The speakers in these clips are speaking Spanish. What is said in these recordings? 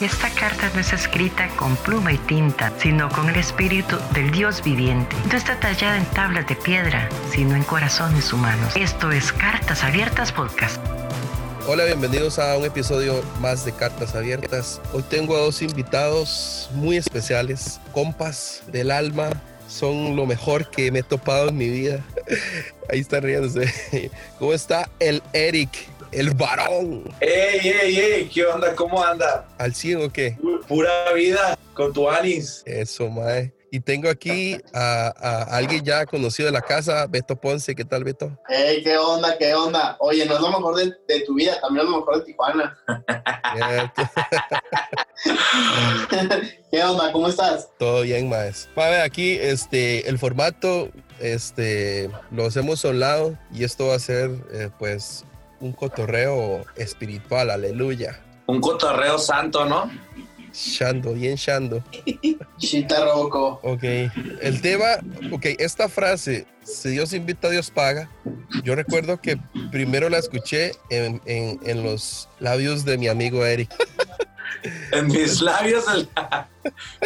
Esta carta no es escrita con pluma y tinta, sino con el espíritu del Dios viviente. No está tallada en tablas de piedra, sino en corazones humanos. Esto es Cartas Abiertas Podcast. Hola, bienvenidos a un episodio más de Cartas Abiertas. Hoy tengo a dos invitados muy especiales, compas del alma, son lo mejor que me he topado en mi vida. Ahí está riéndose. ¿Cómo está el Eric? El varón. ¡Ey, ey, ey! ¿Qué onda? ¿Cómo anda? ¿Al 100 o qué? Pura vida con tu Alice. Eso, mae. Y tengo aquí a, alguien ya conocido de la casa, Beto Ponce. ¿Qué tal, Beto? ¡Ey, qué onda, qué onda! Oye, no es lo mejor de, tu vida, también es lo mejor de Tijuana. ¿Qué onda? ¿Cómo estás? Todo bien, maes. ver, aquí este, el formato este, lo hacemos a un lado y esto va a ser, eh, pues, un cotorreo espiritual, aleluya. Un cotorreo santo, ¿no? Shando, bien Shando. Chita roco. Ok. El tema, ok, esta frase, si Dios invita, Dios paga. Yo recuerdo que primero la escuché en, en los labios de mi amigo Eric. en mis labios.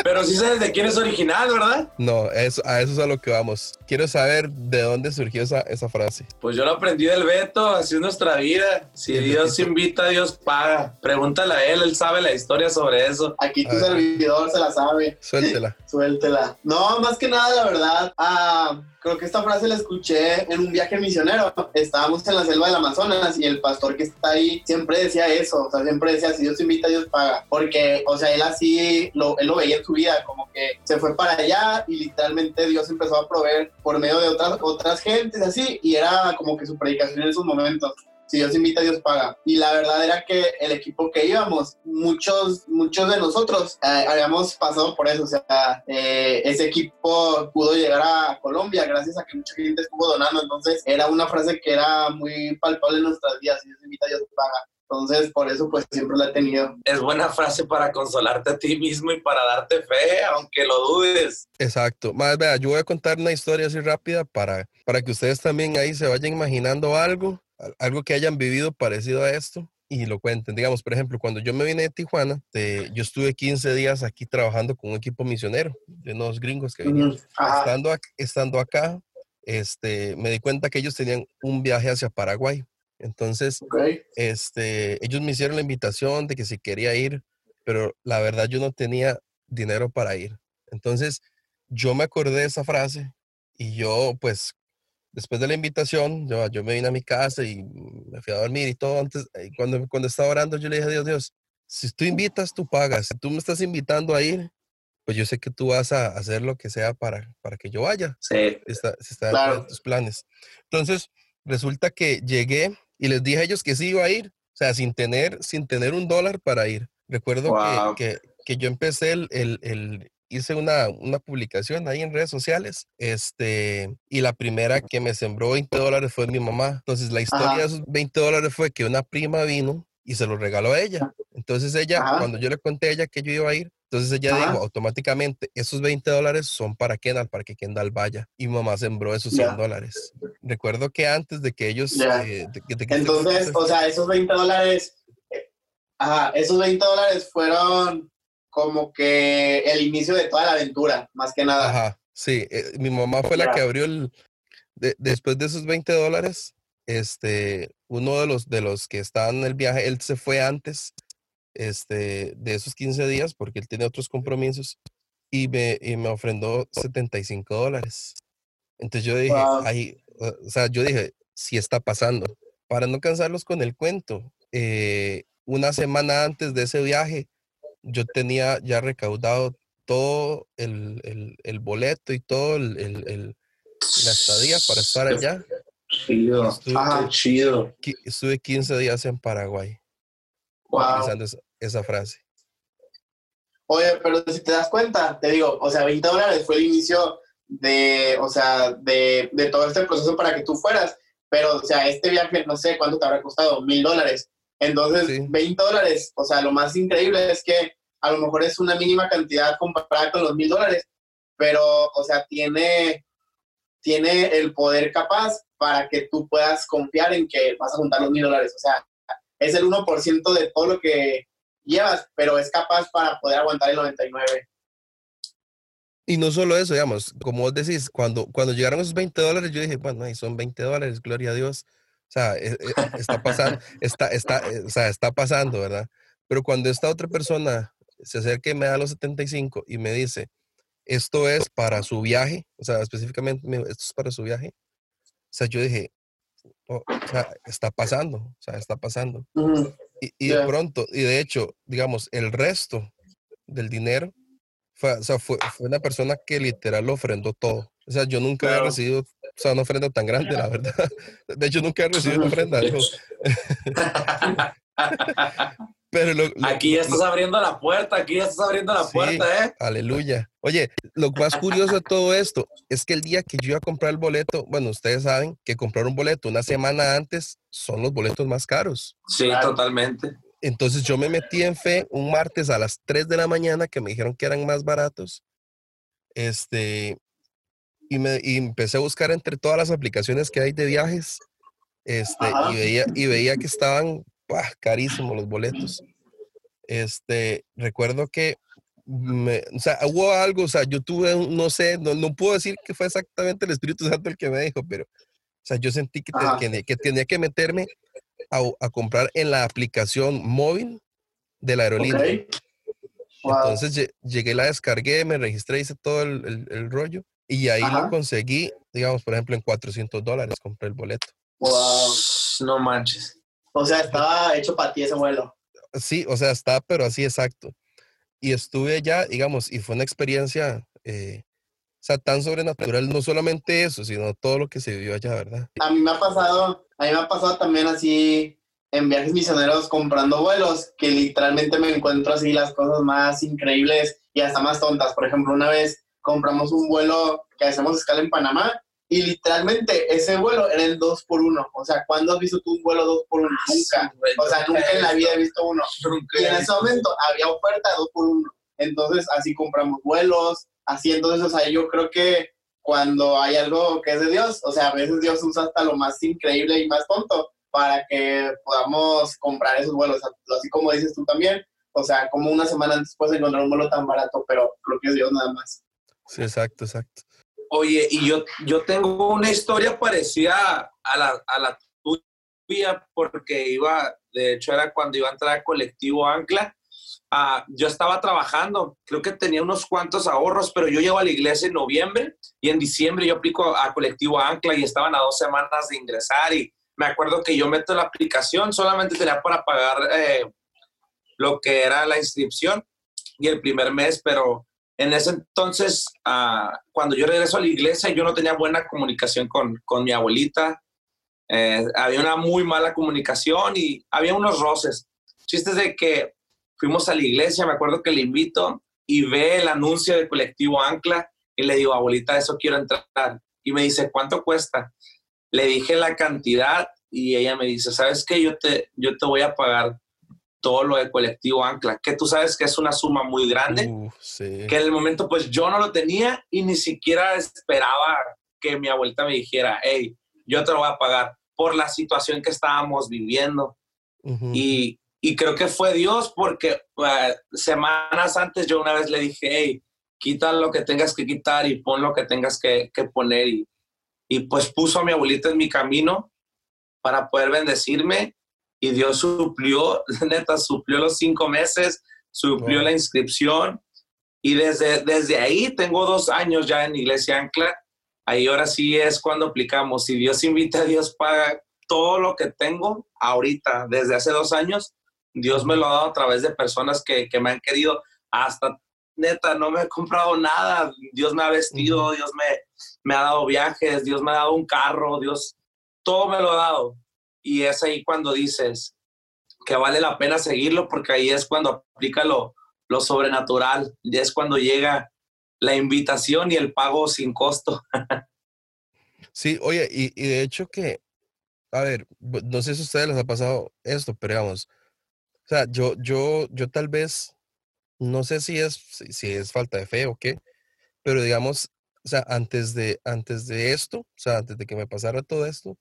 Pero sí sabes de quién es original, ¿verdad? No, eso, a eso es a lo que vamos. Quiero saber de dónde surgió esa, esa frase. Pues yo lo aprendí del Beto, así es nuestra vida. Si Dios invita, Dios paga. Pregúntale a él, él sabe la historia sobre eso. Aquí tu servidor se la sabe. Suéltela. Suéltela. No, más que nada, la verdad, ah, creo que esta frase la escuché en un viaje misionero. Estábamos en la selva del Amazonas y el pastor que está ahí siempre decía eso. O sea, siempre decía, si Dios invita, Dios paga. Porque, o sea, él así, lo, él lo veía en su vida, como que se fue para allá y literalmente Dios empezó a proveer por medio de otras, otras gentes, así, y era como que su predicación en esos momentos si Dios invita, Dios paga. Y la verdad era que el equipo que íbamos, muchos, muchos de nosotros eh, habíamos pasado por eso. O sea, eh, ese equipo pudo llegar a Colombia gracias a que mucha gente estuvo donando. Entonces, era una frase que era muy palpable en nuestras vidas. Si Dios invita, Dios paga. Entonces, por eso, pues siempre la he tenido. Es buena frase para consolarte a ti mismo y para darte fe, aunque lo dudes. Exacto. Más, vea, yo voy a contar una historia así rápida para, para que ustedes también ahí se vayan imaginando algo, algo que hayan vivido parecido a esto y lo cuenten. Digamos, por ejemplo, cuando yo me vine de Tijuana, yo estuve 15 días aquí trabajando con un equipo misionero de unos gringos que vinieron. estando, estando acá, este, me di cuenta que ellos tenían un viaje hacia Paraguay. Entonces, este, ellos me hicieron la invitación de que si quería ir, pero la verdad yo no tenía dinero para ir. Entonces, yo me acordé de esa frase y yo, pues, después de la invitación, yo, yo me vine a mi casa y me fui a dormir y todo. Antes, y cuando, cuando estaba orando, yo le dije a Dios, Dios, si tú invitas, tú pagas. Si tú me estás invitando a ir, pues yo sé que tú vas a hacer lo que sea para, para que yo vaya. Sí. Está en tus planes. Entonces, resulta que llegué y les dije a ellos que sí iba a ir, o sea, sin tener, sin tener un dólar para ir. Recuerdo que, que, yo empecé el, el, hice una, una, publicación ahí en redes sociales, este, y la primera que me sembró 20 dólares fue mi mamá. Entonces, la historia de esos 20 dólares fue que una prima vino y se lo regaló a ella. Entonces, ella, cuando yo le conté a ella que yo iba a ir, entonces ella dijo automáticamente, esos 20 dólares son para Kendall, para que Kendall vaya. Y mamá sembró esos 100 dólares. Recuerdo que antes de que ellos... Eh, Entonces, o sea, esos 20 dólares, ajá, esos 20 dólares fueron como que el inicio de toda la aventura, más que nada. Ajá, sí. Eh, mi mamá fue la que abrió el... después de esos 20 dólares, este, uno de los, de los que estaban en el viaje, él se fue antes este, de esos 15 días porque él tiene otros compromisos y me, y me ofrendó 75 dólares. Entonces yo dije, ahí, o sea, yo dije, si está pasando. Para no cansarlos con el cuento, eh, una semana antes de ese viaje, yo tenía ya recaudado todo el, el, el boleto y todo el, el, la estadía para estar allá. Chido. Estuve, chido. Estuve 15 días en Paraguay esa, frase. Oye, pero si te das cuenta, te digo, o sea, 20 dólares fue el inicio de, o sea, de, de, todo este proceso para que tú fueras, pero, o sea, este viaje, no sé cuánto te habrá costado, mil dólares. Entonces, 20 dólares, o sea, lo más increíble es que a lo mejor es una mínima cantidad comparada con los mil dólares, pero, o sea, tiene, tiene el poder capaz para que tú puedas confiar en que vas a juntar los mil dólares. O sea, es el 1% de todo lo que llevas, pero es capaz para poder aguantar el 99. Y no solo eso, digamos, como vos decís, cuando, cuando llegaron esos 20 dólares, yo dije, bueno, ahí son 20 dólares, gloria a Dios. O sea, e- e- está pasando, está, está, eh, o sea, está pasando, ¿verdad? Pero cuando esta otra persona se acerca y me da los 75 y me dice, esto es para su viaje, o sea, específicamente, esto es para su viaje. O sea, yo dije, "Oh, o sea, está pasando, o sea, está pasando. Ujú. Y, y de Ya. pronto, y de hecho, digamos, el resto del dinero fue, o sea, fue, fue una persona que literal lo ofrendó todo. O sea, yo nunca había Claro. recibido, o sea, una ofrenda tan grande, la verdad. De hecho, nunca he recibido una ofrenda. Pero lo, lo- Aquí ya lo- estás abriendo la puerta, aquí ya estás abriendo la Sí. puerta, ¿eh? Aleluya. Oye, lo más curioso de todo esto es que el día que yo iba a comprar el boleto, bueno, ustedes saben que comprar un boleto una semana antes son los boletos más caros. Sí, Claro. totalmente. Entonces yo me metí en fe un martes a las 3 de la mañana que me dijeron que eran más baratos. Este, y, me, y empecé a buscar entre todas las aplicaciones que hay de viajes. Este, y veía, y veía que estaban ¡buah! carísimos los boletos. Este, recuerdo que me- o sea, hubo algo, o sea, yo tuve, no sé, no, no puedo decir que fue exactamente el Espíritu Santo el que me dijo, pero, o sea, yo sentí que, que, que tenía que meterme a, a comprar en la aplicación móvil de la aerolínea. Ok. Wow. Entonces lle- llegué, la descargué, me registré, hice todo el, el- el rollo y ahí Ajá. lo conseguí, digamos, por ejemplo, en 400 dólares compré el boleto. Wow. No manches. O sea, estaba hecho para ti ese vuelo. Sí, o sea, está, pero así exacto. Y estuve allá, digamos, y fue una experiencia, eh, o sea, tan sobrenatural, no solamente eso, sino todo lo que se vivió allá, ¿verdad? A mí me ha pasado, a mí me ha pasado también así en viajes misioneros comprando vuelos, que literalmente me encuentro así las cosas más increíbles y hasta más tontas. Por ejemplo, una vez compramos un vuelo que hacemos escala en Panamá y literalmente ese vuelo era el 2 por 1 O sea, ¿cuándo has visto tú un vuelo 2 por 1 Nunca. O sea, nunca en la vida he visto uno. Y en ese momento había oferta de 2 por 1 Entonces, así compramos vuelos, así entonces, o sea, yo creo que cuando hay algo que es de Dios, o sea, a veces Dios usa hasta lo más increíble y más tonto para que podamos comprar esos vuelos, así como dices tú también, o sea, como una semana antes puedes encontrar un vuelo tan barato, pero creo que es Dios nada más. Sí, exacto, exacto. Oye, y yo, yo tengo una historia parecida a la, a la tuya, porque iba, de hecho era cuando iba a entrar al colectivo Ancla. Ah, yo estaba trabajando, creo que tenía unos cuantos ahorros, pero yo llego a la iglesia en noviembre y en diciembre yo aplico a, a colectivo Ancla y estaban a dos semanas de ingresar y me acuerdo que yo meto la aplicación, solamente tenía para pagar eh, lo que era la inscripción y el primer mes, pero en ese entonces, ah, cuando yo regreso a la iglesia, yo no tenía buena comunicación con, con mi abuelita. Eh, había una muy mala comunicación y había unos roces. Chistes de que fuimos a la iglesia, me acuerdo que le invito y ve el anuncio del colectivo Ancla y le digo, abuelita, eso quiero entrar. Y me dice, ¿cuánto cuesta? Le dije la cantidad y ella me dice, ¿sabes qué? Yo te, yo te voy a pagar todo lo del colectivo Ancla, que tú sabes que es una suma muy grande Uf, sí. que en el momento pues yo no lo tenía y ni siquiera esperaba que mi abuelita me dijera, hey, yo te lo voy a pagar por la situación que estábamos viviendo. Ujú. Y, y creo que fue Dios porque eh, semanas antes yo una vez le dije, hey, quita lo que tengas que quitar y pon lo que tengas que, que poner. Y, y pues puso a mi abuelita en mi camino para poder bendecirme y Dios suplió, neta, suplió los cinco meses, suplió Wow. la inscripción y desde, desde ahí tengo dos años ya en Iglesia Ancla. Ahí ahora sí es cuando aplicamos. Si Dios invita, Dios paga todo lo que tengo ahorita, desde hace dos años. Dios me lo ha dado a través de personas que, que me han querido. Hasta, neta, no me he comprado nada. Dios me ha vestido, Dios me, me ha dado viajes, Dios me ha dado un carro, Dios, todo me lo ha dado. Y es ahí cuando dices que vale la pena seguirlo, porque ahí es cuando aplica lo, lo sobrenatural, y es cuando llega la invitación y el pago sin costo. Sí, oye, y, de hecho que, a ver, no sé si a ustedes les ha pasado esto, pero digamos, o sea, yo, yo, yo tal vez, no sé si es, si es falta de fe o qué, pero digamos, o sea, antes de, antes de esto, o sea, antes de que me pasara todo esto,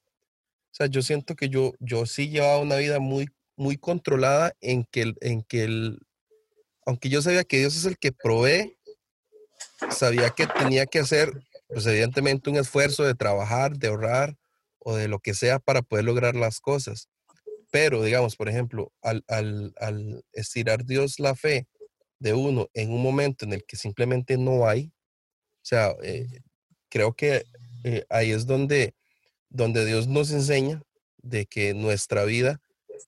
o sea, yo siento que yo, yo sí llevaba una vida muy, muy controlada en que, el, en que el, aunque yo sabía que Dios es el que provee, sabía que tenía que hacer, pues evidentemente, un esfuerzo de trabajar, de ahorrar o de lo que sea para poder lograr las cosas. Pero, digamos, por ejemplo, al, al, al estirar Dios la fe de uno en un momento en el que simplemente no hay, o sea, eh, creo que eh, ahí es donde, donde Dios nos enseña de que nuestra vida,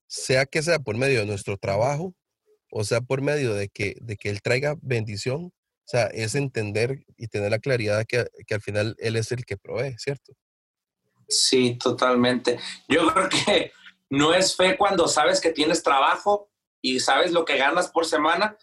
sea que sea por medio de nuestro trabajo, o sea por medio de que, de que Él traiga bendición, o sea, es entender y tener la claridad que, que al final Él es el que provee, ¿cierto? Sí, totalmente. Yo creo que no es fe cuando sabes que tienes trabajo y sabes lo que ganas por semana,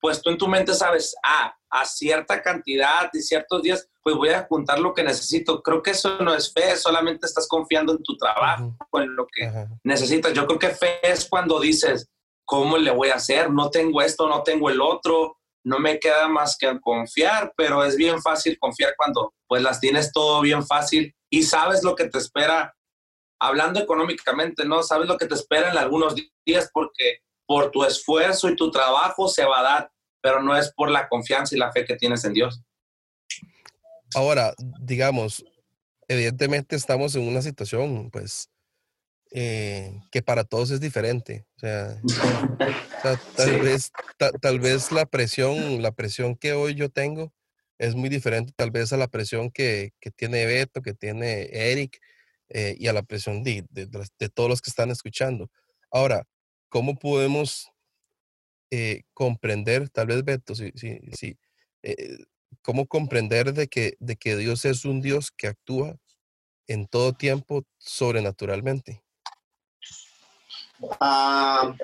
pues tú en tu mente sabes, ah, a cierta cantidad y ciertos días, pues voy a juntar lo que necesito. Creo que eso no es fe, solamente estás confiando en tu trabajo, en lo que necesitas. Yo creo que fe es cuando dices, ¿cómo le voy a hacer? No tengo esto, no tengo el otro, no me queda más que confiar, pero es bien fácil confiar cuando pues las tienes todo bien fácil y sabes lo que te espera, hablando económicamente, ¿no? Sabes lo que te espera en algunos días porque por tu esfuerzo y tu trabajo se va a dar, pero no es por la confianza y la fe que tienes en Dios. Ahora, digamos, evidentemente estamos en una situación, pues, eh, que para todos es diferente. O sea, tal, vez, tal vez la presión, la presión que hoy yo tengo es muy diferente tal vez a la presión que, que tiene Beto, que tiene Eric eh, y a la presión de, de, de, todos los que están escuchando. Ahora, ¿cómo podemos eh, comprender, tal vez Beto, sí, sí, sí, eh, cómo comprender de que, de que Dios es un Dios que actúa en todo tiempo sobrenaturalmente? Ah,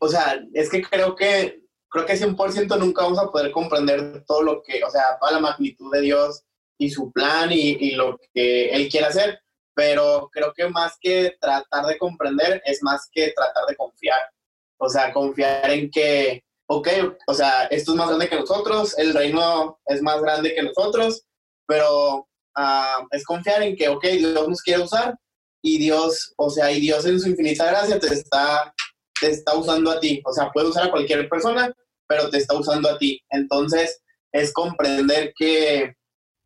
o sea, es que creo que creo que 100% nunca vamos a poder comprender todo lo que, o sea, toda la magnitud de Dios y su plan y, y lo que Él quiere hacer pero creo que más que tratar de comprender es más que tratar de confiar. O sea, confiar en que, ok, o sea, esto es más grande que nosotros, el reino es más grande que nosotros, pero uh, es confiar en que, ok, Dios nos quiere usar y Dios, o sea, y Dios en su infinita gracia te está, te está usando a ti. O sea, puede usar a cualquier persona, pero te está usando a ti. Entonces, es comprender que,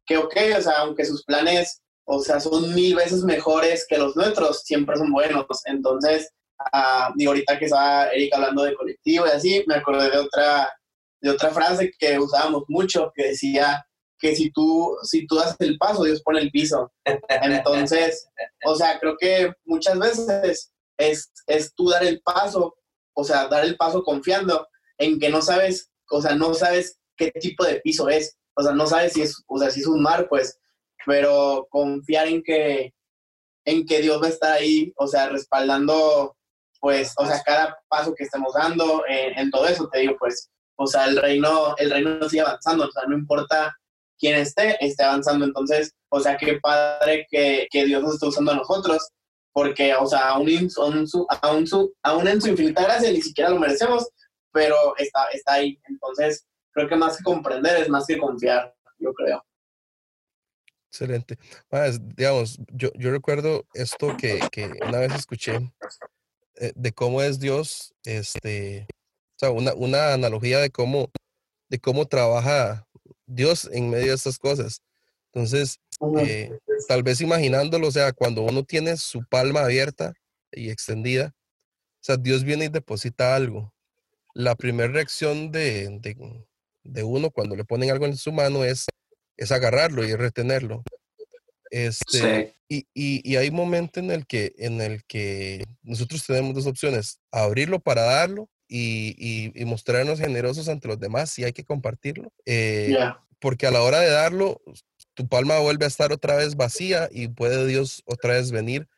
que ok, o sea, aunque sus planes o sea, son mil veces mejores que los nuestros, siempre son buenos. Entonces, uh, digo, ahorita que estaba Erika hablando de colectivo y así, me acordé de otra, de otra frase que usábamos mucho, que decía que si tú, si tú das el paso, Dios pone el piso. Entonces, o sea, creo que muchas veces es, es tú dar el paso, o sea, dar el paso confiando en que no sabes, o sea, no sabes qué tipo de piso es. O sea, no sabes si es, o sea, si es un mar, pues pero confiar en que, en que Dios va a estar ahí, o sea, respaldando, pues, o sea, cada paso que estemos dando, en, todo eso, te digo, pues, o sea, el reino, el reino sigue avanzando, o sea, no importa quién esté, esté avanzando, entonces, o sea, qué padre que, Dios nos esté usando a nosotros, porque, o sea, aún, aún, aún, aún en su infinita gracia ni siquiera lo merecemos, pero está, está ahí, entonces, creo que más que comprender es más que confiar, yo creo. Excelente. digamos, yo, yo recuerdo esto que, que una vez escuché eh, de cómo es Dios, este, o sea, una, una analogía de cómo, de cómo trabaja Dios en medio de estas cosas. Entonces, eh, tal vez imaginándolo, o sea, cuando uno tiene su palma abierta y extendida, o sea, Dios viene y deposita algo. La primera reacción de, de, de uno cuando le ponen algo en su mano es es agarrarlo y retenerlo. Este, y, y, y, hay un momento en el, que, en el que nosotros tenemos dos opciones, abrirlo para darlo y, y mostrarnos generosos ante los demás si hay que compartirlo. Eh, porque a la hora de darlo, tu palma vuelve a estar otra vez vacía y puede Dios otra vez venir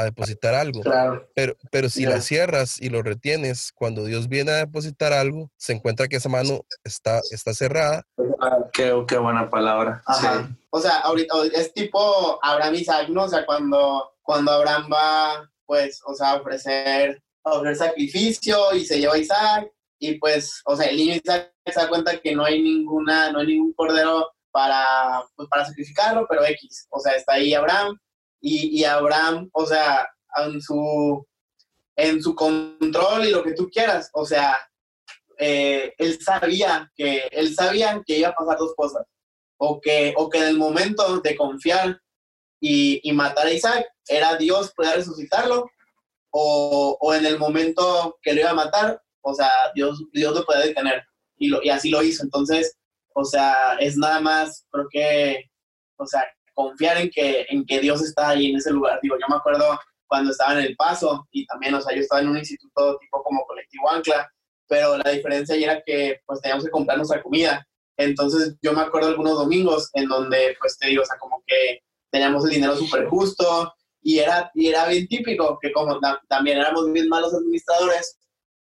a depositar algo. Pero, pero si la cierras y lo retienes, cuando Dios viene a depositar algo, se encuentra que esa mano está, está cerrada. Ah, qué, qué, buena palabra. O sea, ahorita es tipo Abraham y Isaac, ¿no? O sea, cuando, cuando Abraham va, pues, o sea, a ofrecer, ofrecer sacrificio y se lleva a Isaac, y pues, o sea, el niño Isaac se da cuenta que no hay ninguna, no hay ningún cordero para, pues, para sacrificarlo, pero X, o sea, está ahí Abraham, y, y Abraham, o sea, en su, en su control y lo que tú quieras. O sea, eh, él sabía que él sabía que iba a pasar dos cosas. O que, o que en el momento de confiar y, y matar a Isaac era Dios poder resucitarlo, o, o, en el momento que lo iba a matar, o sea, Dios, Dios lo puede detener. Y, lo, y así lo hizo. Entonces, o sea, es nada más, creo que, o sea, confiar en que, en que Dios está ahí en ese lugar. Digo, yo me acuerdo cuando estaba en El Paso y también, o sea, yo estaba en un instituto tipo como colectivo Ancla, pero la diferencia era que pues teníamos que comprar nuestra comida. Entonces yo me acuerdo algunos domingos en donde, pues te digo, o sea, como que teníamos el dinero súper justo y era, y era bien típico que como también éramos bien malos administradores,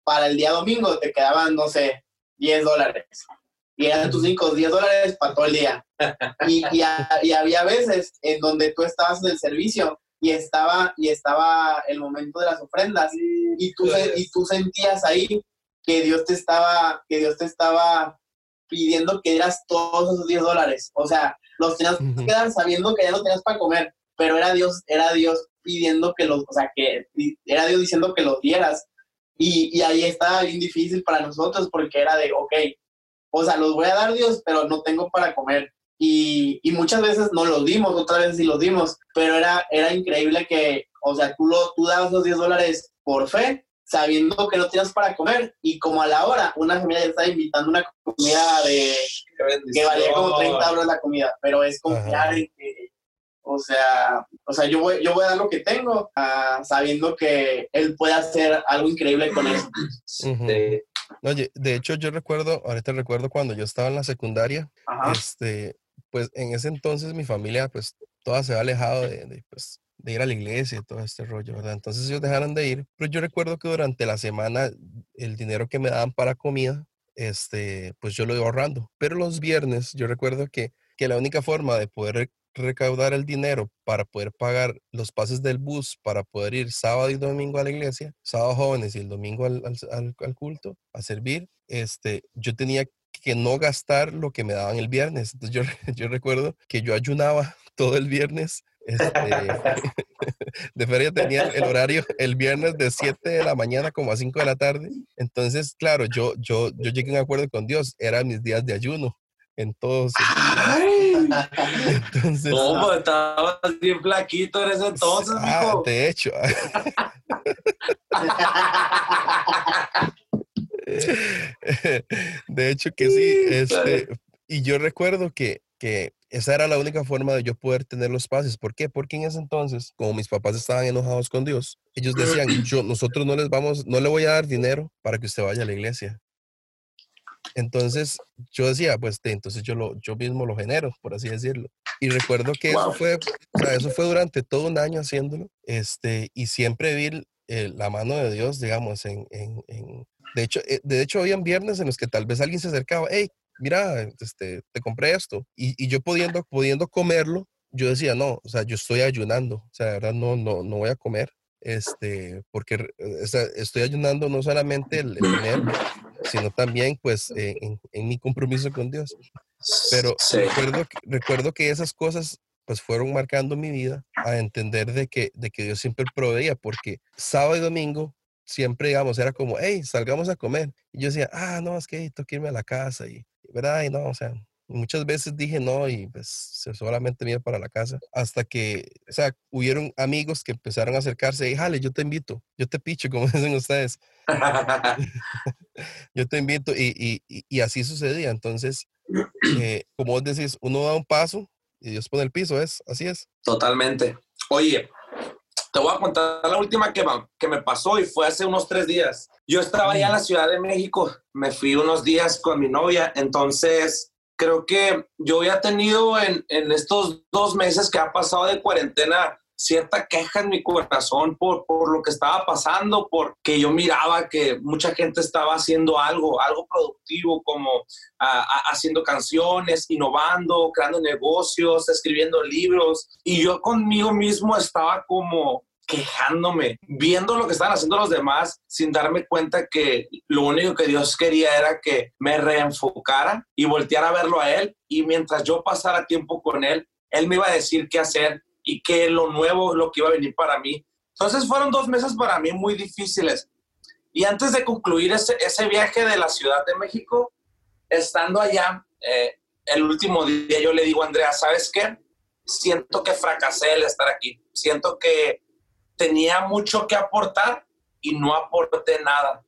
para el día domingo te quedaban, no sé, 10 dólares. Y eran tus 5 10 dólares para todo el día. Y, y, y, había veces en donde tú estabas en el servicio y estaba, y estaba el momento de las ofrendas y tú, y tú sentías ahí que Dios te estaba, que Dios te estaba pidiendo que dieras todos esos 10 dólares. O sea, los tenías que dar sabiendo que ya no tenías para comer, pero era Dios, era Dios pidiendo que los, o sea, que era Dios diciendo que los dieras. Y, y ahí estaba bien difícil para nosotros porque era de, ok, o sea, los voy a dar Dios, pero no tengo para comer. Y, y muchas veces no los dimos, otras veces sí los dimos, pero era, era increíble que, o sea, tú, lo, tú dabas los 10 dólares por fe sabiendo que no tienes para comer y como a la hora una familia ya estaba invitando una comida de que valía como 30 euros la comida, pero es confiar en que, o sea, o sea, yo voy, yo voy a dar lo que tengo uh, sabiendo que él puede hacer algo increíble con eso. Oye, de hecho yo recuerdo, ahorita recuerdo cuando yo estaba en la secundaria, Ajá. este, pues en ese entonces mi familia pues toda se ha alejado de, de pues de ir a la iglesia y todo este rollo, ¿verdad? Entonces ellos dejaron de ir, pero yo recuerdo que durante la semana el dinero que me daban para comida, este, pues yo lo iba ahorrando. Pero los viernes yo recuerdo que, que la única forma de poder recaudar el dinero para poder pagar los pases del bus, para poder ir sábado y domingo a la iglesia, sábado jóvenes y el domingo al, al, al culto, a servir, este, yo tenía que no gastar lo que me daban el viernes. Entonces yo, yo recuerdo que yo ayunaba todo el viernes este, de feria tenía el horario el viernes de 7 de la mañana como a 5 de la tarde. Entonces, claro, yo, yo, yo llegué a un acuerdo con Dios, eran mis días de ayuno. En todos. Entonces, ¿Cómo? Estabas bien flaquito en ese entonces, ah, De hecho. de hecho que sí. Este, y yo recuerdo que, que esa era la única forma de yo poder tener los pases. ¿Por qué? Porque en ese entonces, como mis papás estaban enojados con Dios, ellos decían, yo, nosotros no les vamos, no le voy a dar dinero para que usted vaya a la iglesia. Entonces yo decía, pues entonces yo, lo, yo mismo lo genero, por así decirlo. Y recuerdo que eso, fue, o sea, eso fue durante todo un año haciéndolo, este, y siempre vi la mano de Dios, digamos, en, en, en de hecho, eh, de hecho, habían viernes en los que tal vez alguien se acercaba, hey, mira, este, te compré esto. Y, y, yo pudiendo, pudiendo comerlo, yo decía, no, o sea, yo estoy ayunando, o sea, de verdad no, no, no voy a comer, este, porque o sea, estoy ayunando no solamente el, dinero, sino también pues eh, en, en, mi compromiso con Dios. Pero sí. recuerdo, recuerdo que esas cosas pues fueron marcando mi vida a entender de que, de que Dios siempre proveía, porque sábado y domingo siempre, digamos, era como, hey, salgamos a comer. Y yo decía, ah, no, es que tengo que irme a la casa y ¿verdad? Y no, o sea, muchas veces dije no y pues solamente me iba para la casa. Hasta que, o sea, hubieron amigos que empezaron a acercarse y, jale, yo te invito, yo te picho, como dicen ustedes. yo te invito y, y, y, así sucedía. Entonces, eh, como vos decís, uno da un paso y Dios pone el piso, ¿es? Así es. Totalmente. Oye, te voy a contar la última que, que me pasó y fue hace unos tres días. Yo estaba allá en la Ciudad de México, me fui unos días con mi novia, entonces creo que yo había tenido en, en estos dos meses que ha pasado de cuarentena cierta queja en mi corazón por, por lo que estaba pasando, porque yo miraba que mucha gente estaba haciendo algo, algo productivo, como uh, haciendo canciones, innovando, creando negocios, escribiendo libros, y yo conmigo mismo estaba como quejándome, viendo lo que estaban haciendo los demás sin darme cuenta que lo único que Dios quería era que me reenfocara y volteara a verlo a Él. Y mientras yo pasara tiempo con Él, Él me iba a decir qué hacer y que lo nuevo, lo que iba a venir para mí. Entonces fueron dos meses para mí muy difíciles. Y antes de concluir ese, ese viaje de la Ciudad de México, estando allá, eh, el último día yo le digo a Andrea, ¿sabes qué? Siento que fracasé el estar aquí. Siento que tenía mucho que aportar y no aporté nada.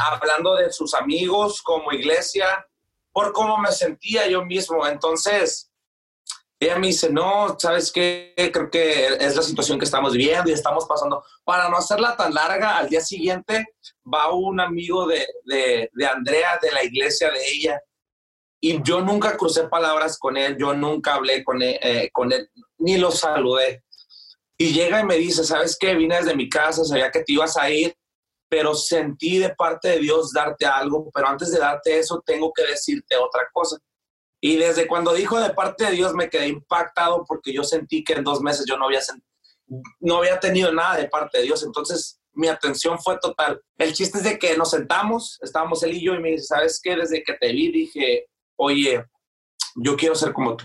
Hablando de sus amigos como iglesia, por cómo me sentía yo mismo. Entonces, ella me dice, no, ¿sabes qué? Creo que es la situación que estamos viviendo y estamos pasando. Para no hacerla tan larga, al día siguiente va un amigo de, de, de Andrea, de la iglesia de ella, y yo nunca crucé palabras con él, yo nunca hablé con él, eh, con él, ni lo saludé. Y llega y me dice, ¿sabes qué? Vine desde mi casa, sabía que te ibas a ir, pero sentí de parte de Dios darte algo, pero antes de darte eso tengo que decirte otra cosa. Y desde cuando dijo de parte de Dios me quedé impactado porque yo sentí que en dos meses yo no había, no había tenido nada de parte de Dios. Entonces mi atención fue total. El chiste es de que nos sentamos, estábamos él y yo y me dice, ¿sabes qué? Desde que te vi dije, oye, yo quiero ser como tú.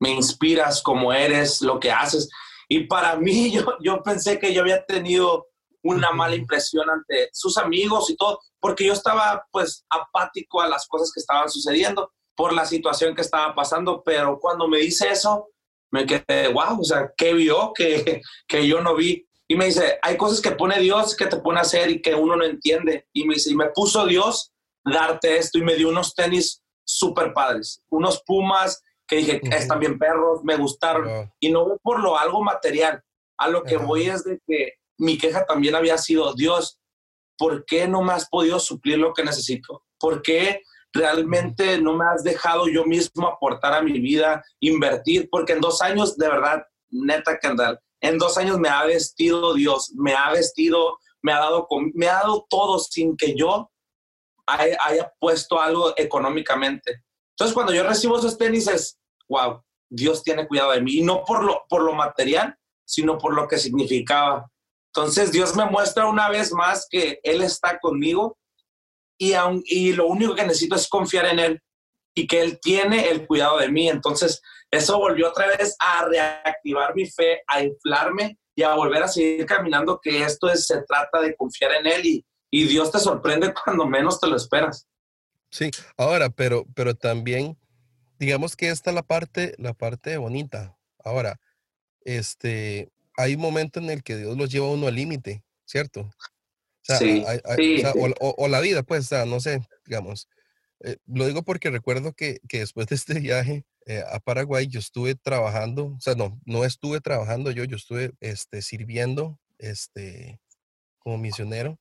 Me inspiras como eres, lo que haces. Y para mí yo, yo pensé que yo había tenido una mala impresión ante sus amigos y todo, porque yo estaba pues apático a las cosas que estaban sucediendo por la situación que estaba pasando, pero cuando me dice eso, me quedé, wow, o sea, ¿qué vio que, que yo no vi? Y me dice, hay cosas que pone Dios que te pone a hacer y que uno no entiende. Y me dice, y me puso Dios darte esto y me dio unos tenis súper padres, unos pumas que dije, están bien perros, me gustaron. Y no voy por lo algo material, a lo que voy es de que mi queja también había sido, Dios, ¿por qué no me has podido suplir lo que necesito? ¿Por qué realmente no me has dejado yo mismo aportar a mi vida, invertir? Porque en dos años, de verdad, neta, Kendall, en dos años me ha vestido Dios, me ha vestido, me ha dado, me ha dado todo sin que yo haya, puesto algo económicamente. Entonces, cuando yo recibo esos tenis es, wow, Dios tiene cuidado de mí. Y no por lo, por lo material, sino por lo que significaba. Entonces, Dios me muestra una vez más que Él está conmigo y, y lo único que necesito es confiar en Él y que Él tiene el cuidado de mí. Entonces, eso volvió otra vez a reactivar mi fe, a inflarme y a volver a seguir caminando, que esto es, se trata de confiar en Él y, y Dios te sorprende cuando menos te lo esperas. Sí, ahora, pero, pero también, digamos que esta es la parte, la parte bonita. Ahora, este, hay un momento en el que Dios los lleva a uno al límite, ¿cierto? Sí, o, la vida, pues, no sé, digamos. Eh, lo digo porque recuerdo que, que después de este viaje eh, a Paraguay, yo estuve trabajando, o sea, no, no estuve trabajando yo, yo estuve este, sirviendo este, como misionero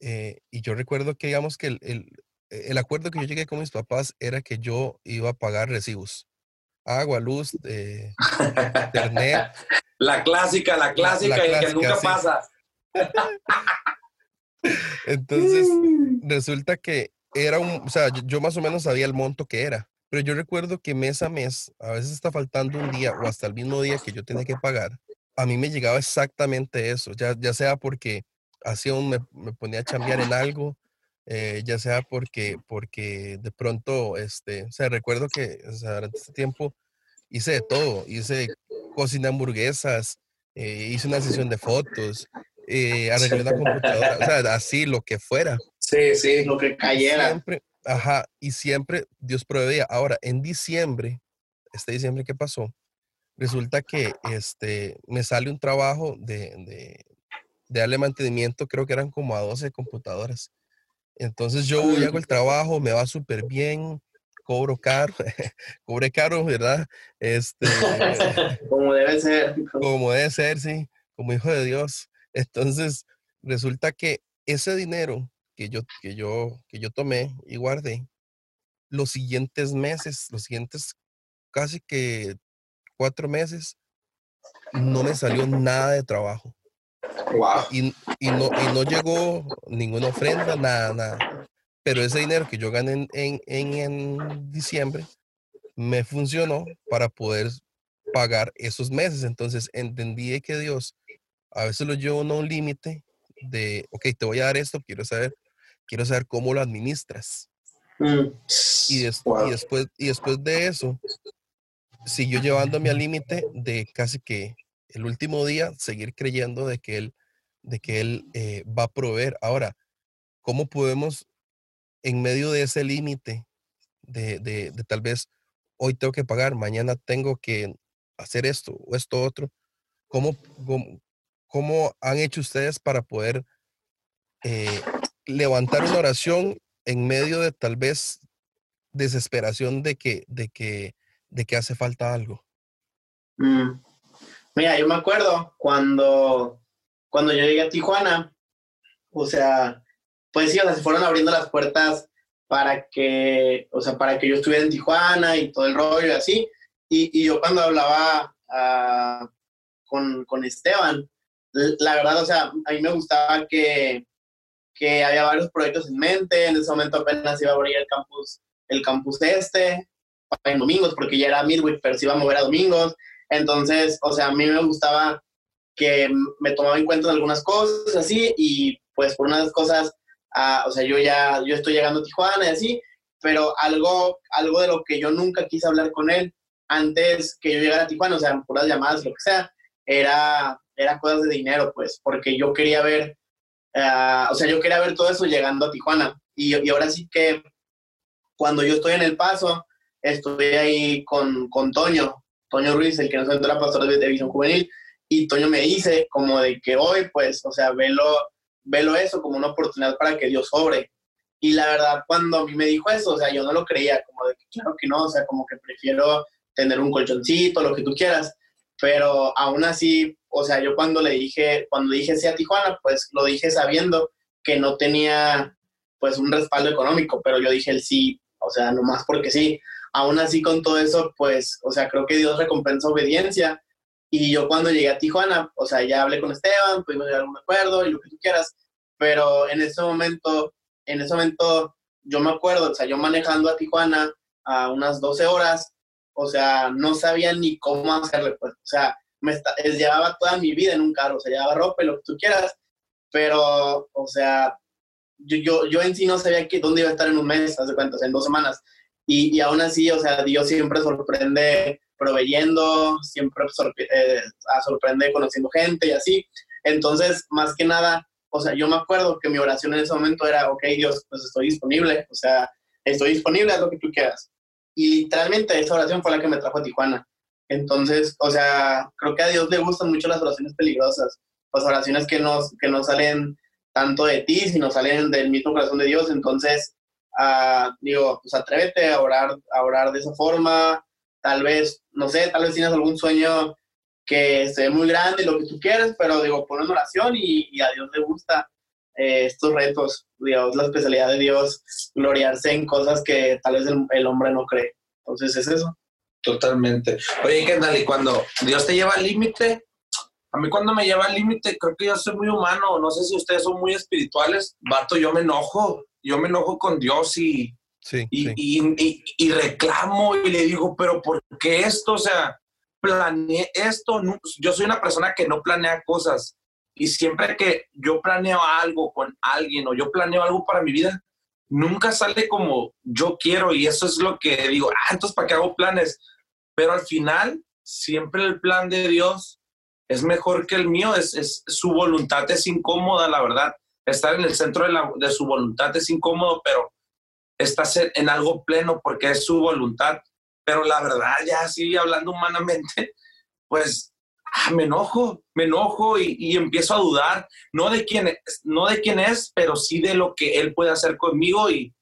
eh, y yo recuerdo que, digamos, que el, el, e, el, acuerdo que yo llegué con mis papás era que yo iba a pagar recibos. Agua, luz, eh, internet. La clásica, la clásica, y que nunca pasa. Entonces, resulta que era un, o sea, yo más o menos sabía el monto que era, pero yo recuerdo que mes a mes, a veces está faltando un día o hasta el mismo día que yo tenía que pagar, a mí me llegaba exactamente eso, ya, ya sea porque así aún me, me, ponía a chambear en algo, eh, ya sea porque, porque de pronto, este, o sea, recuerdo que durante este tiempo hice de todo, hice cocina hamburguesas, eh, hice una sesión de fotos, eh, arreglé una computadora, o sea, así, lo que fuera. Sí, sí, lo que cayera. Siempre, ajá, y siempre Dios proveía. Ahora, en diciembre, este diciembre que pasó, resulta que este, me sale un trabajo de, de darle mantenimiento, creo que eran como a 12 computadoras. Entonces yo voy, hago el trabajo, me va súper bien, cobro caro, cobré caro, ¿verdad? Este, como debe ser. Como debe ser, sí, como hijo de Dios. Entonces, resulta que ese dinero que yo, que yo, que yo tomé y guardé, los siguientes meses, los siguientes casi que cuatro meses, no me salió nada de trabajo. Y, y, no, y no llegó ninguna ofrenda, nada, nada. Pero ese dinero que yo gané en, en, en diciembre me funcionó para poder pagar esos meses. Entonces entendí que Dios a veces lo lleva a un límite de, ok, te voy a dar esto, quiero saber, quiero saber cómo lo administras. Mm. Y, y, después, y después de eso, siguió llevándome al límite de casi que el último día seguir creyendo de que Él, de que él eh, va a proveer. Ahora, ¿cómo podemos, en medio de ese límite de, de, de tal vez hoy tengo que pagar, mañana tengo que hacer esto o esto otro, ¿cómo, cómo, han hecho ustedes para poder eh, levantar una oración en medio de tal vez desesperación de que, de que, de que hace falta algo? Mm. Mira, yo me acuerdo cuando, cuando yo llegué a Tijuana, o sea, pues sí, se fueron abriendo las puertas para que, o sea, para que yo estuviera en Tijuana y todo el rollo y así. Y, yo cuando hablaba uh, con, con, Esteban, la verdad, o sea, a mí me gustaba que, que había varios proyectos en mente. En ese momento apenas iba a abrir el campus, el campus este, en domingos, porque ya era midweek, pero se iba a mover a domingos. Entonces, o sea, a mí me gustaba que me tomaba en cuenta algunas cosas así y pues por unas cosas, uh, o sea, yo ya, yo estoy llegando a Tijuana y así, pero algo, algo de lo que yo nunca quise hablar con él antes que yo llegara a Tijuana, o sea, por las llamadas, lo que sea, era, era cosas de dinero, pues, porque yo quería ver, uh, o sea, yo quería ver todo eso llegando a Tijuana. Y, y ahora sí que cuando yo estoy en El Paso, estoy ahí con, con Toño, Toño Ruiz, el que nos entró la pastora de Visión Juvenil, y Toño me dice como de que hoy, pues, o sea, velo, velo eso como una oportunidad para que Dios sobre. Y la verdad, cuando a mí me dijo eso, o sea, yo no lo creía, como de que claro que no, o sea, como que prefiero tener un colchoncito, lo que tú quieras, pero aún así, o sea, yo cuando le dije, cuando dije sí a Tijuana, pues lo dije sabiendo que no tenía pues un respaldo económico, pero yo dije el sí, o sea, nomás porque sí. Aún así con todo eso, pues, o sea, creo que Dios recompensa obediencia. Y yo cuando llegué a Tijuana, o sea, ya hablé con Esteban, pudimos llegar a un acuerdo y lo que tú quieras, pero en ese momento, en ese momento, yo me acuerdo, o sea, yo manejando a Tijuana a unas 12 horas, o sea, no sabía ni cómo hacerle, pues, o sea, me llevaba toda mi vida en un carro, o sea, llevaba ropa y lo que tú quieras, pero, o sea, yo, yo, yo en sí no sabía que, dónde iba a estar en un mes, hace cuentas, en dos semanas, y, y, aún así, o sea, Dios siempre sorprende proveyendo, siempre eh, sorprende conociendo gente y así, entonces, más que nada, o sea, yo me acuerdo que mi oración en ese momento era, ok, Dios, pues estoy disponible, o sea, estoy disponible, haz lo que tú quieras. Y literalmente esa oración fue la que me trajo a Tijuana. Entonces, o sea, creo que a Dios le gustan mucho las oraciones peligrosas, las oraciones que no que no salen tanto de ti, sino salen del mismo corazón de Dios. Entonces, uh, digo, pues atrévete a orar, a orar de esa forma. Tal vez, no sé, tal vez tienes algún sueño que se ve muy grande, lo que tú quieras, pero digo, pon en oración y, y a Dios le gusta eh, estos retos, digamos, la especialidad de Dios, gloriarse en cosas que tal vez el, el hombre no cree. Entonces es eso. Totalmente. Oye, Kendall, y cuando Dios te lleva al límite, a mí cuando me lleva al límite, creo que yo soy muy humano, no sé si ustedes son muy espirituales, vato, yo me enojo, yo me enojo con Dios y, sí, y, sí. y, y, y reclamo y le digo, pero ¿por qué esto? O sea, planeé esto, yo soy una persona que no planea cosas, y siempre que yo planeo algo con alguien o yo planeo algo para mi vida, nunca sale como yo quiero y eso es lo que digo, ah, entonces ¿para qué hago planes? Pero al final, siempre el plan de Dios es mejor que el mío, es, es su voluntad es incómoda, la verdad. Estar en el centro de, la, de su voluntad es incómodo, pero estás en algo pleno porque es su voluntad. Pero la verdad, ya así hablando humanamente, pues ah, me enojo, me enojo y, empiezo a dudar, no de, quién es, no de quién es, pero sí de lo que él puede hacer conmigo y,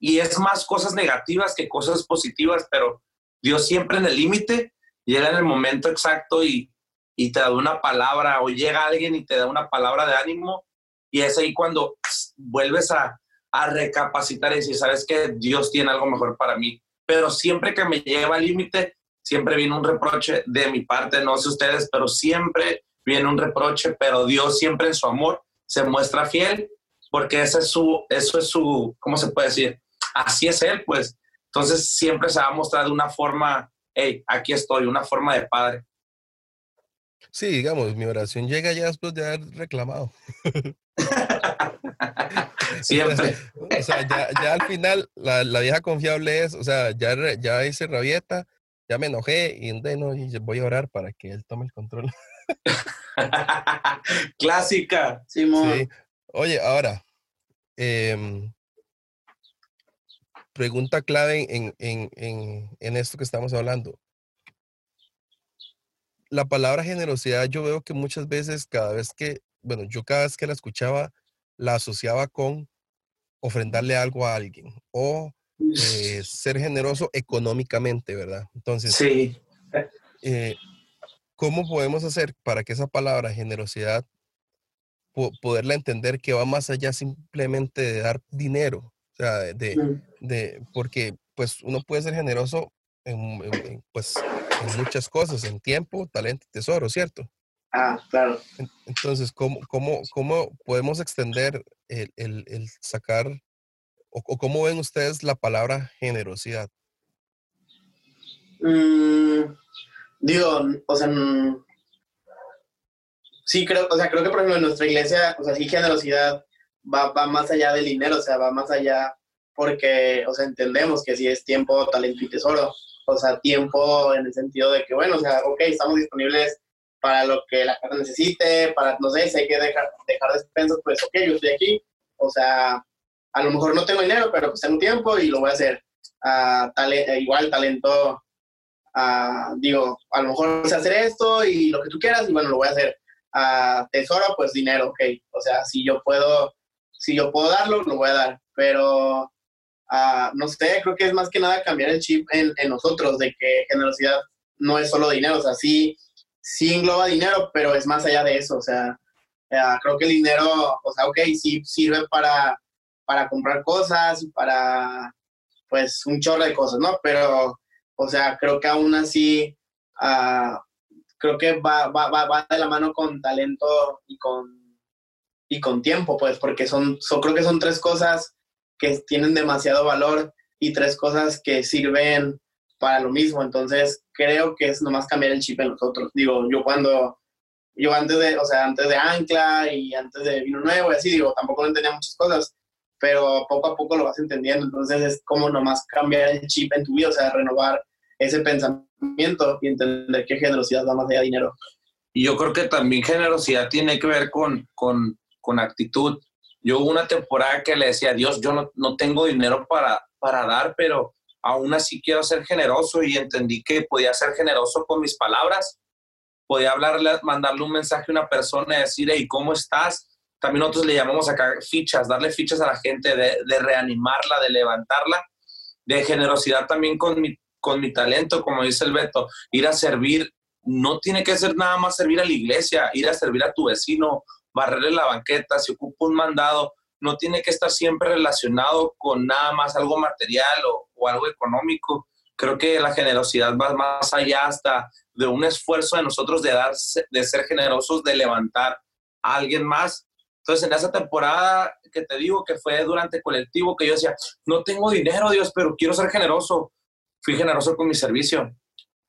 y es más cosas negativas que cosas positivas, pero Dios siempre en el límite llega en el momento exacto y, y te da una palabra o llega alguien y te da una palabra de ánimo y es ahí cuando vuelves a, recapacitar y decir, sabes que Dios tiene algo mejor para mí, pero siempre que me lleva al límite, siempre viene un reproche de mi parte, no sé ustedes, pero siempre viene un reproche, pero Dios siempre en su amor se muestra fiel, porque ese es su, eso es su, ¿cómo se puede decir? Así es Él, pues. Entonces siempre se va a mostrar de una forma, hey, aquí estoy, una forma de padre. Sí, digamos, mi oración llega ya después de haber reclamado. Siempre. o sea, ya, ya, al final la, la, vieja confiable es, o sea, ya, ya hice rabieta, ya me enojé y no, voy a orar para que él tome el control. Clásica. Simón. Sí. Oye, ahora, em, pregunta clave en, en, en, en esto que estamos hablando. La palabra generosidad, yo veo que muchas veces, cada vez que, bueno, yo cada vez que la escuchaba, la asociaba con ofrendarle algo a alguien o eh, ser generoso económicamente, ¿verdad? Entonces, Sí. eh, ¿cómo podemos hacer para que esa palabra generosidad po- poderla entender que va más allá simplemente de dar dinero? O sea, de, de- Mm. de- porque pues uno puede ser generoso en, pues, en muchas cosas, en tiempo, talento y tesoro, ¿cierto? Ah, claro. En- Entonces, ¿cómo, cómo, cómo podemos extender el, el- el sacar, o, o cómo ven ustedes la palabra generosidad? Mm, digo, o sea, sí creo, o sea, creo que por ejemplo en nuestra iglesia, o sea, sí generosidad va, va más allá del dinero, o sea, va más allá porque, o sea, entendemos que sí es tiempo, talento y tesoro, o sea, tiempo en el sentido de que, bueno, o sea, ok, estamos disponibles para lo que la casa necesite, para, no sé, si hay que dejar, dejar despensas, pues ok, yo estoy aquí, o sea, a lo mejor no tengo dinero, pero pues tengo tiempo y lo voy a hacer. Eh, igual talento ah, digo, a lo mejor sé hacer esto y lo que tú quieras, y bueno, lo voy a hacer. Ah, tesoro, pues dinero, ok. O sea, si yo puedo, si yo puedo darlo, lo voy a dar. Pero, no sé, creo que es más que nada cambiar el chip en, nosotros, de que generosidad no es solo dinero, o sea, sí, sí engloba dinero, pero es más allá de eso, o sea, creo que el dinero, o sea, ok, sí sirve para, para comprar cosas, para, pues, un chorro de cosas, ¿no? Pero o sea, creo que aún así, ah, creo que va, va, va, va de la mano con talento y con, y con tiempo, pues, porque son, son, creo que son tres cosas que tienen demasiado valor y tres cosas que sirven para lo mismo. Entonces, creo que es nomás cambiar el chip en nosotros. Digo, yo cuando, yo antes de, o sea, antes de Ancla y antes de Vino Nuevo y así, digo, tampoco no entendía muchas cosas, pero poco a poco lo vas entendiendo. Entonces, es como nomás cambiar el chip en tu vida, o sea, renovar ese pensamiento y entender que generosidad va más allá de dinero. Y yo creo que también generosidad tiene que ver con, con, con actitud. Yo hubo una temporada que le decía Dios, yo no, no tengo dinero para, para dar, pero aún así quiero ser generoso y entendí que podía ser generoso con mis palabras. Podía hablarle, mandarle un mensaje a una persona y decir, hey, ¿cómo estás? También nosotros le llamamos acá fichas, darle fichas a la gente, de, de reanimarla, de levantarla, de generosidad también con mi, con mi talento, como dice el Beto, ir a servir, no tiene que ser nada más servir a la iglesia, ir a servir a tu vecino, barrerle la banqueta, si ocupa un mandado, no tiene que estar siempre relacionado con nada más algo material o, o algo económico. Creo que la generosidad va más allá hasta de un esfuerzo de nosotros de, dar, de ser generosos, de levantar a alguien más. Entonces, en esa temporada que te digo que fue durante colectivo, que yo decía, no tengo dinero, Dios, pero quiero ser generoso fui generoso con mi servicio.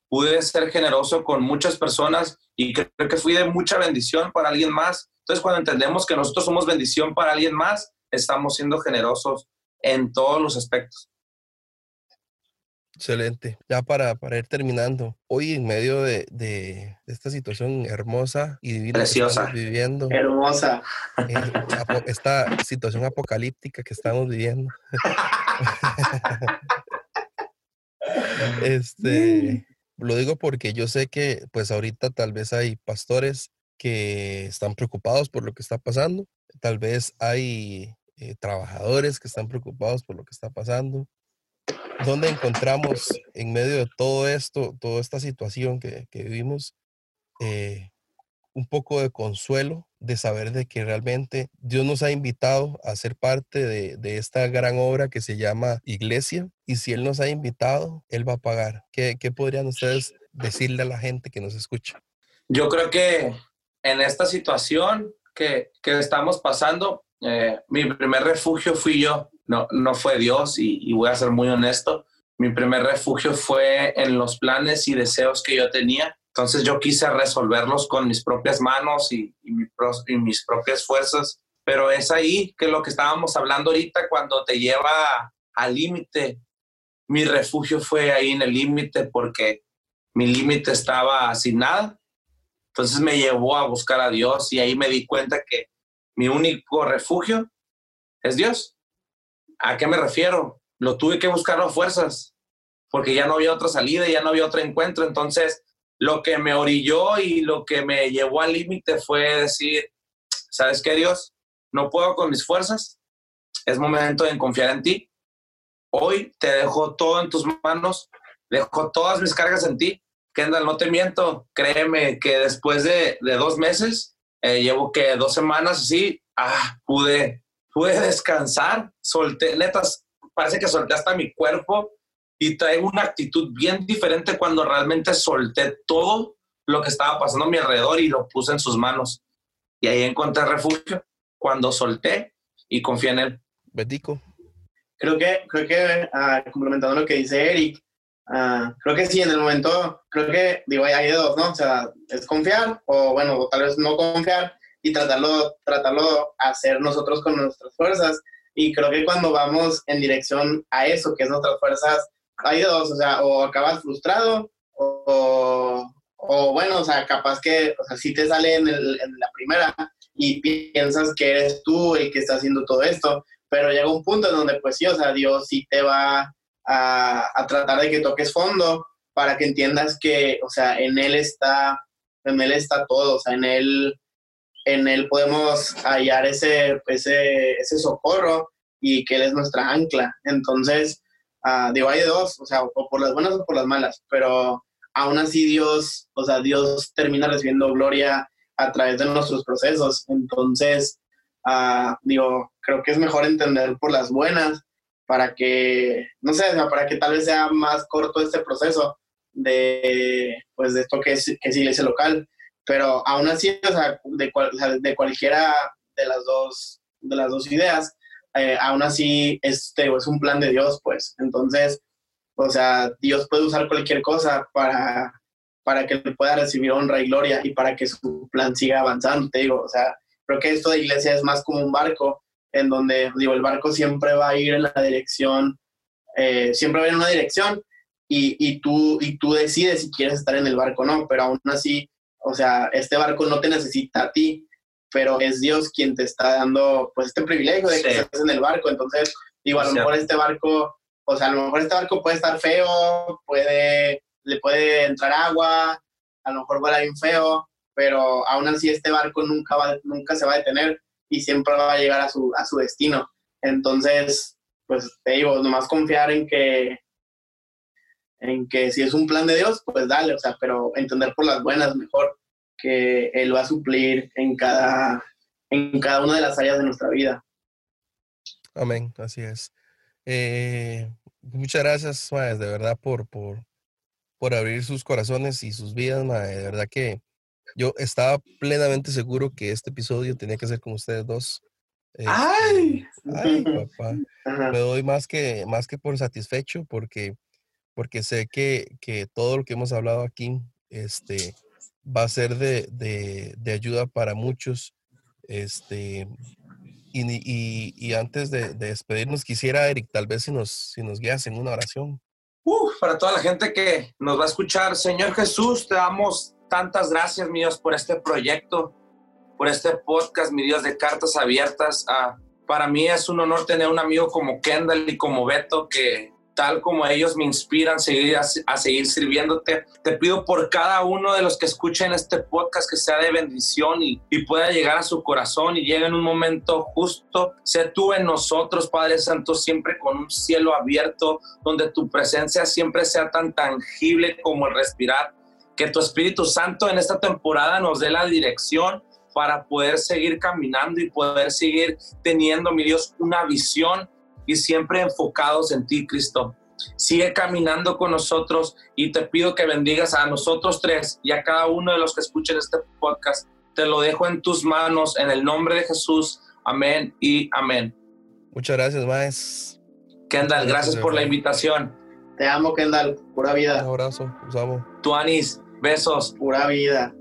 Pude ser generoso con muchas personas y creo que fui de mucha bendición para alguien más. Entonces, cuando entendemos que nosotros somos bendición para alguien más, estamos siendo generosos en todos los aspectos. Excelente. Ya para, para ir terminando, hoy en medio de, de esta situación hermosa y divina Preciosa. que estamos viviendo, Hermosa. eh, esta situación apocalíptica que estamos viviendo, este, lo digo porque yo sé que pues ahorita tal vez hay pastores que están preocupados por lo que está pasando, tal vez hay eh, trabajadores que están preocupados por lo que está pasando. ¿Dónde encontramos en medio de todo esto, toda esta situación que, vivimos, eh, un poco de consuelo de saber de que realmente Dios nos ha invitado a ser parte de, de esta gran obra que se llama iglesia? Y si Él nos ha invitado, Él va a pagar. ¿Qué, qué podrían ustedes decirle a la gente que nos escucha? Yo creo que en esta situación que, que estamos pasando, eh, mi primer refugio fui yo, no, no fue Dios y, y voy a ser muy honesto. Mi primer refugio fue en los planes y deseos que yo tenía. Entonces yo quise resolverlos con mis propias manos y, y, mi pros- y mis propias fuerzas. Pero es ahí que lo que estábamos hablando ahorita, cuando te lleva al límite, mi refugio fue ahí en el límite porque mi límite estaba sin nada. Entonces me llevó a buscar a Dios y ahí me di cuenta que mi único refugio es Dios. ¿A qué me refiero? Lo tuve que buscar a fuerzas porque ya no había otra salida, ya no había otro encuentro. Entonces, lo que me orilló y lo que me llevó al límite fue decir, ¿sabes qué, Dios? No puedo con mis fuerzas. Es momento de confiar en ti. Hoy te dejo todo en tus manos. Dejo todas mis cargas en ti. Kendall, no te miento. Créeme que después de, dos meses, eh, llevo que dos semanas así, ah, pude, pude descansar. Solté, netas, parece que solté hasta mi cuerpo y traigo una actitud bien diferente cuando realmente solté todo lo que estaba pasando a mi alrededor y lo puse en sus manos. Y ahí encontré refugio cuando solté y confié en él. Betico. Creo que, creo que ah, complementando lo que dice Eric, ah, creo que sí, en el momento, creo que, digo, hay dos, ¿no? O sea, es confiar o, bueno, tal vez no confiar y tratarlo, tratarlo hacer nosotros con nuestras fuerzas. Y creo que cuando vamos en dirección a eso, que es nuestras fuerzas, hay dos, o sea, o acabas frustrado o, o bueno, o sea, capaz que, o sea, si te sale en, la primera y piensas que eres tú el que está haciendo todo esto, pero llega un punto en donde pues sí, o sea, Dios sí te va a, tratar de que toques fondo para que entiendas que, o sea, en Él está, en Él está todo, o sea, en Él, en Él podemos hallar ese, ese, ese socorro y que Él es nuestra ancla. Entonces, uh, digo, hay dos, o sea, o por las buenas o por las malas, pero aún así Dios, o sea, Dios termina recibiendo gloria a través de nuestros procesos. Entonces, uh, digo, creo que es mejor entender por las buenas para que, no sé, para que tal vez sea más corto este proceso de, pues, de esto que es, que es iglesia local. Pero aún así, o sea, de, de cualquiera de las dos, de las dos ideas, eh, aún así este, es un plan de Dios, pues. Entonces, o sea, Dios puede usar cualquier cosa para, para que pueda recibir honra y gloria y para que su plan siga avanzando, te digo. O sea, creo que esto de iglesia es más como un barco, en donde, digo, el barco siempre va a ir en la dirección, eh, siempre va a ir en una dirección y, y, tú, y tú decides si quieres estar en el barco o no, pero aún así, o sea, este barco no te necesita a ti, pero es Dios quien te está dando pues este privilegio de que estés en el barco. Entonces, digo, a lo mejor este barco, o sea, a lo mejor este barco puede estar feo, puede, le puede entrar agua, a lo mejor va bien feo, pero aún así este barco nunca, va, nunca se va a detener y siempre va a llegar a su, a su destino. Entonces, pues te digo, nomás confiar en que, en que si es un plan de Dios, pues dale, o sea, pero entender por las buenas mejor que Él va a suplir en cada, en cada una de las áreas de nuestra vida. Amén, así es. Eh, muchas gracias, de verdad, por, por, por abrir sus corazones y sus vidas, de verdad que yo estaba plenamente seguro que este episodio tenía que ser con ustedes dos. Este, ¡Ay! ¡Ay, papá! Me doy más que, más que por satisfecho porque, porque sé que, que todo lo que hemos hablado aquí, este, va a ser de, de, de ayuda para muchos. Este, y, y, y antes de, de, despedirnos, quisiera, Eric, tal vez si nos, si nos guías en una oración. Uf, para toda la gente que nos va a escuchar, Señor Jesús, te damos tantas gracias, mi Dios, por este proyecto, por este podcast, mi Dios, de cartas abiertas. Ah, para mí es un honor tener un amigo como Kendall y como Beto que tal como ellos me inspiran a seguir, a, seguir sirviéndote. Te pido por cada uno de los que escuchen este podcast que sea de bendición y, y pueda llegar a su corazón y llegue en un momento justo. Sé tú en nosotros, Padre Santo, siempre con un cielo abierto, donde tu presencia siempre sea tan tangible como el respirar. Que tu Espíritu Santo en esta temporada nos dé la dirección para poder seguir caminando y poder seguir teniendo, mi Dios, una visión y siempre enfocados en ti, Cristo. Sigue caminando con nosotros y te pido que bendigas a nosotros tres y a cada uno de los que escuchen este podcast. Te lo dejo en tus manos en el nombre de Jesús. Amén y amén. Muchas gracias, Maes. Kendall, gracias, por la invitación. Te amo, Kendall. Pura vida. Un abrazo. Los amo. Tuanis, besos. Pura vida.